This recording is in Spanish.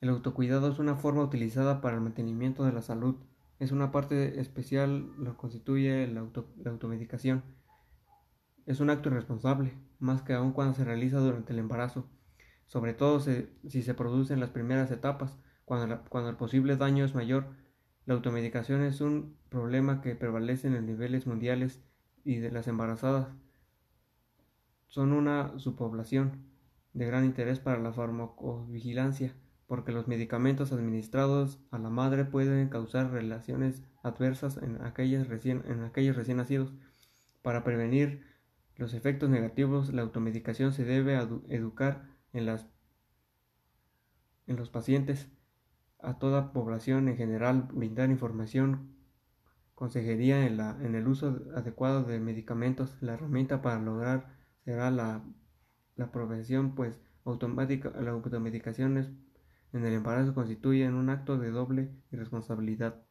El autocuidado es una forma utilizada para el mantenimiento de la salud. Es una parte especial lo constituye la, la automedicación. Es un acto irresponsable, más que aún cuando se realiza durante el embarazo, sobre todo si se produce en las primeras etapas, cuando, cuando el posible daño es mayor. La automedicación es un problema que prevalece en los niveles mundiales y de las embarazadas son una subpoblación de gran interés para la farmacovigilancia, porque los medicamentos administrados a la madre pueden causar relaciones adversas en, aquellas recién, en aquellos recién nacidos. Para prevenir los efectos negativos, la automedicación se debe educar en, las, en los pacientes, a toda población en general, brindar información, consejería en, la, en el uso adecuado de medicamentos, la herramienta para lograr será la, la profesión, pues automática, la automedicación en el embarazo constituye un acto de doble irresponsabilidad.